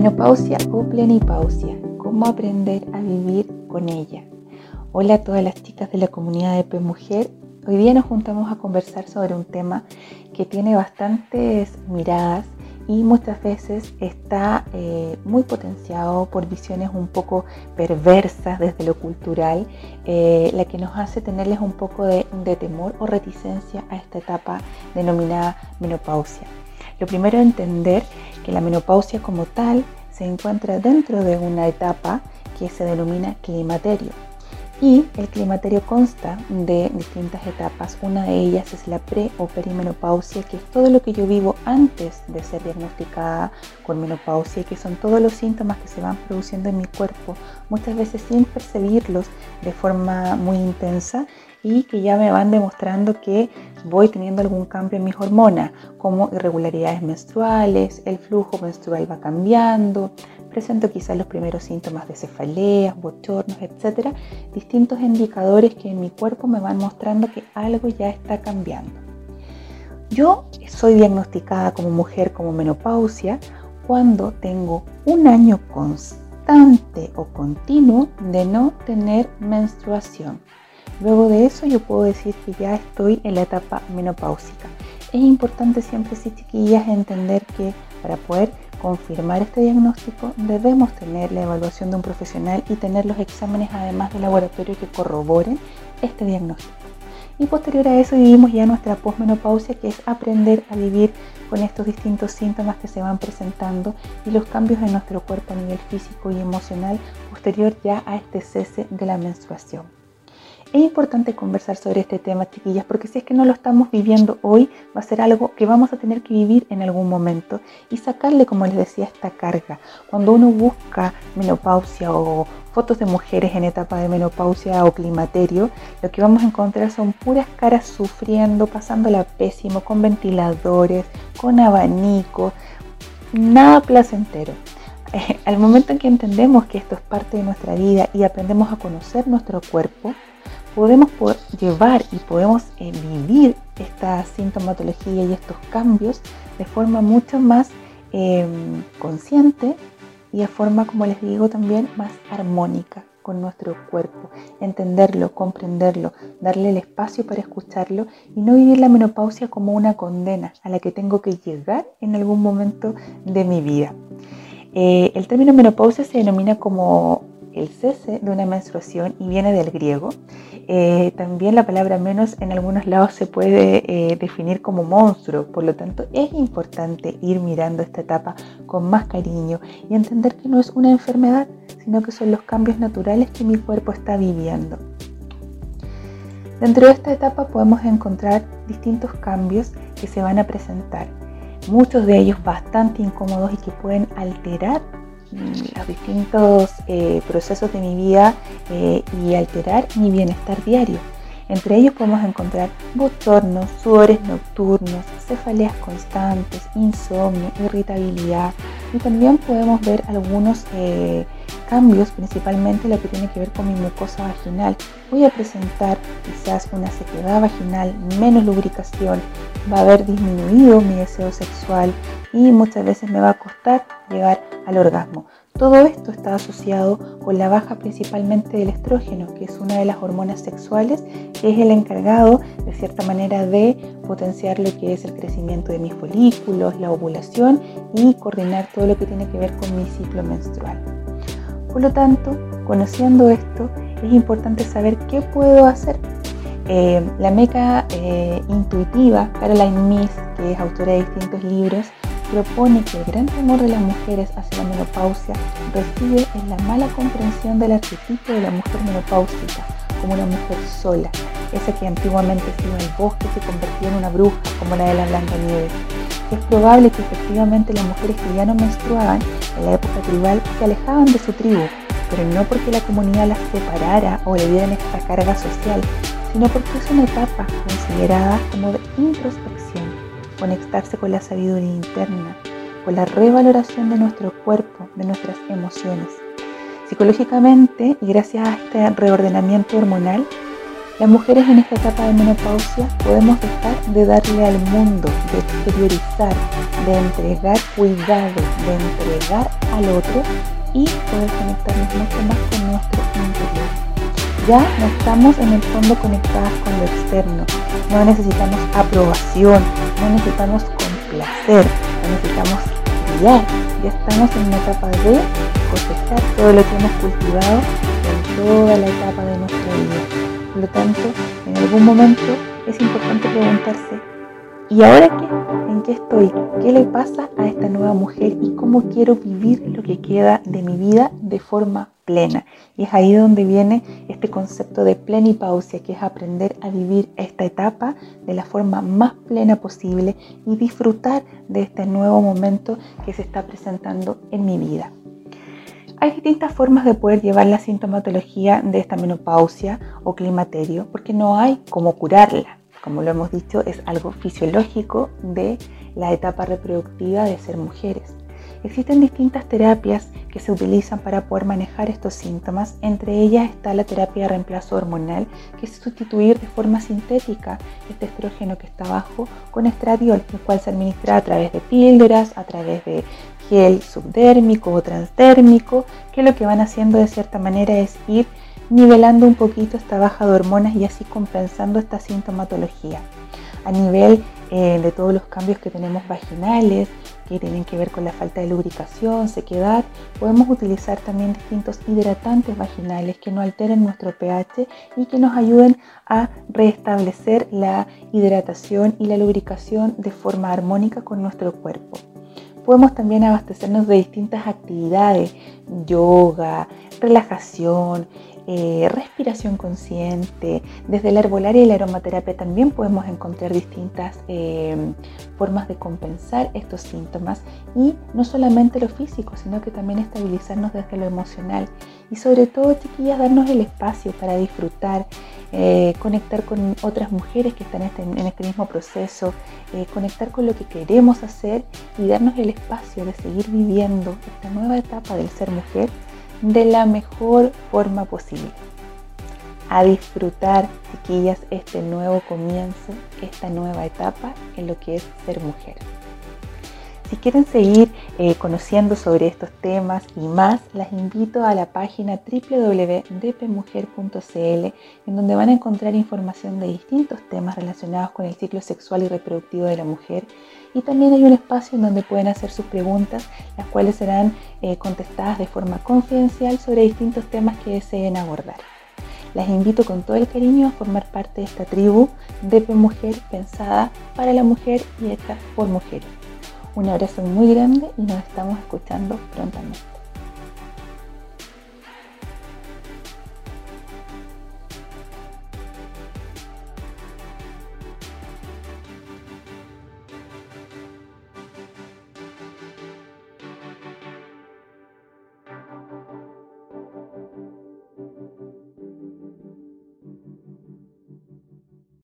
Menopausia o plenipausia, cómo aprender a vivir con ella. Hola a todas las chicas de la comunidad de P Mujer. Hoy día nos juntamos a conversar sobre un tema que tiene bastantes miradas y muchas veces está eh, muy potenciado por visiones un poco perversas desde lo cultural, eh, la que nos hace tenerles un poco de, de temor o reticencia a esta etapa denominada menopausia. Lo primero entender la menopausia como tal se encuentra dentro de una etapa que se denomina climaterio. Y el climaterio consta de distintas etapas. Una de ellas es la pre o perimenopausia, que es todo lo que yo vivo antes de ser diagnosticada con menopausia, que son todos los síntomas que se van produciendo en mi cuerpo, muchas veces sin percibirlos de forma muy intensa y que ya me van demostrando que voy teniendo algún cambio en mis hormonas, como irregularidades menstruales, el flujo menstrual va cambiando, presento quizás los primeros síntomas de cefaleas, bochornos, etcétera, distintos indicadores que en mi cuerpo me van mostrando que algo ya está cambiando. Yo soy diagnosticada como mujer como menopausia cuando tengo un año constante o continuo de no tener menstruación. Luego de eso yo puedo decir que ya estoy en la etapa menopáusica. Es importante siempre, sí, chiquillas, entender que para poder confirmar este diagnóstico debemos tener la evaluación de un profesional y tener los exámenes además de laboratorio que corroboren este diagnóstico. Y posterior a eso vivimos ya nuestra posmenopausia, que es aprender a vivir con estos distintos síntomas que se van presentando y los cambios en nuestro cuerpo a nivel físico y emocional posterior ya a este cese de la menstruación. Es importante conversar sobre este tema, chiquillas, porque si es que no lo estamos viviendo hoy, va a ser algo que vamos a tener que vivir en algún momento y sacarle, como les decía, esta carga. Cuando uno busca menopausia o fotos de mujeres en etapa de menopausia o climaterio, lo que vamos a encontrar son puras caras sufriendo, pasándola pésimo, con ventiladores, con abanicos, nada placentero. al momento en que entendemos que esto es parte de nuestra vida y aprendemos a conocer nuestro cuerpo, podemos llevar y podemos eh, vivir esta sintomatología y estos cambios de forma mucho más em, consciente y de forma, como les digo, también más armónica con nuestro cuerpo, entenderlo, comprenderlo, darle el espacio para escucharlo y no vivir la menopausia como una condena a la que tengo que llegar en algún momento de mi vida. Eh, el término menopausia se denomina como el cese de una menstruación y viene del griego. Eh, también la palabra menos en algunos lados se puede eh, definir como monstruo, por lo tanto es importante ir mirando esta etapa con más cariño y entender que no es una enfermedad, sino que son los cambios naturales que mi cuerpo está viviendo. Dentro de esta etapa podemos encontrar distintos cambios que se van a presentar, muchos de ellos bastante incómodos y que pueden alterar los distintos eh, procesos de mi vida eh, y alterar mi bienestar diario. Entre ellos podemos encontrar bochornos, sudores nocturnos, cefaleas constantes, insomnio, irritabilidad y también podemos ver algunos eh, cambios, principalmente lo que tiene que ver con mi mucosa vaginal. Voy a presentar quizás una sequedad vaginal, menos lubricación, va a haber disminuido mi deseo sexual y muchas veces me va a costar llegar al orgasmo. Todo esto está asociado con la baja principalmente del estrógeno, que es una de las hormonas sexuales, que es el encargado de cierta manera de potenciar lo que es el crecimiento de mis folículos, la ovulación y coordinar todo lo que tiene que ver con mi ciclo menstrual. Por lo tanto, conociendo esto, es importante saber qué puedo hacer. Eh, la meca eh, intuitiva, Caroline Miss, que es autora de distintos libros, propone que el gran temor de las mujeres hacia la menopausia reside en la mala comprensión del arquetipo de la mujer menopáusica como una mujer sola, esa que antiguamente se iba al bosque se convertía en una bruja como la de la Blanca Nieves. Es probable que efectivamente las mujeres que ya no menstruaban en la época tribal se alejaban de su tribu, pero no porque la comunidad las separara o le dieran esta carga social, sino porque es una etapa considerada como de introspección conectarse con la sabiduría interna, con la revaloración de nuestro cuerpo, de nuestras emociones. Psicológicamente, y gracias a este reordenamiento hormonal, Las mujeres en esta etapa de menopausia podemos dejar de darle al mundo, de exteriorizar, de entregar cuidado, de entregar al otro y poder conectarnos mucho más con nuestro interior. Ya no estamos en el fondo conectadas con lo externo, no necesitamos aprobación, no necesitamos complacer, no necesitamos brillar, ya estamos en una etapa de cosechar todo lo que hemos cultivado en toda la etapa de nuestra vida. Por lo tanto, en algún momento es importante preguntarse, ¿y ahora qué? ¿En qué estoy? ¿Qué le pasa a esta nueva mujer? ¿Y cómo quiero vivir lo que queda de mi vida de forma Y es ahí donde viene este concepto de plenipausia, que es aprender a vivir esta etapa de la forma más plena posible y disfrutar de este nuevo momento que se está presentando en mi vida. Hay distintas formas de poder llevar la sintomatología de esta menopausia o climaterio porque no hay cómo curarla. Como lo hemos dicho, es algo fisiológico de la etapa reproductiva de ser mujeres. Existen distintas terapias que se utilizan para poder manejar estos síntomas. Entre ellas está la terapia de reemplazo hormonal, que es sustituir de forma sintética este estrógeno que está abajo con estradiol, el cual se administra a través de píldoras, a través de gel subdérmico o transdérmico, que lo que van haciendo de cierta manera es ir nivelando un poquito esta baja de hormonas y así compensando esta sintomatología. A nivel eh, de todos los cambios que tenemos vaginales, que tienen que ver con la falta de lubricación, sequedad, podemos utilizar también distintos hidratantes vaginales que no alteren nuestro pH y que nos ayuden a restablecer la hidratación y la lubricación de forma armónica con nuestro cuerpo. Podemos también abastecernos de distintas actividades, yoga, relajación, eh, respiración consciente. Desde la herbolaria y la aromaterapia también podemos encontrar distintas eh, formas de compensar estos síntomas y no solamente lo físico, sino que también estabilizarnos desde lo emocional. Y sobre todo, chiquillas, darnos el espacio para disfrutar, eh, conectar con otras mujeres que están este, en este mismo proceso, conectar con lo que queremos hacer y darnos el espacio de seguir viviendo esta nueva etapa del ser mujer de la mejor forma posible. A disfrutar, chiquillas, este nuevo comienzo, esta nueva etapa en lo que es ser mujer. Si quieren seguir eh, conociendo sobre estos temas y más, las invito a la página www.dpmujer.cl en donde van a encontrar información de distintos temas relacionados con el ciclo sexual y reproductivo de la mujer y también hay un espacio en donde pueden hacer sus preguntas, las cuales serán eh, contestadas de forma confidencial sobre distintos temas que deseen abordar. Las invito con todo el cariño a formar parte de esta tribu de Mujer pensada para la mujer y hecha por mujeres. Un abrazo muy grande y nos estamos escuchando prontamente.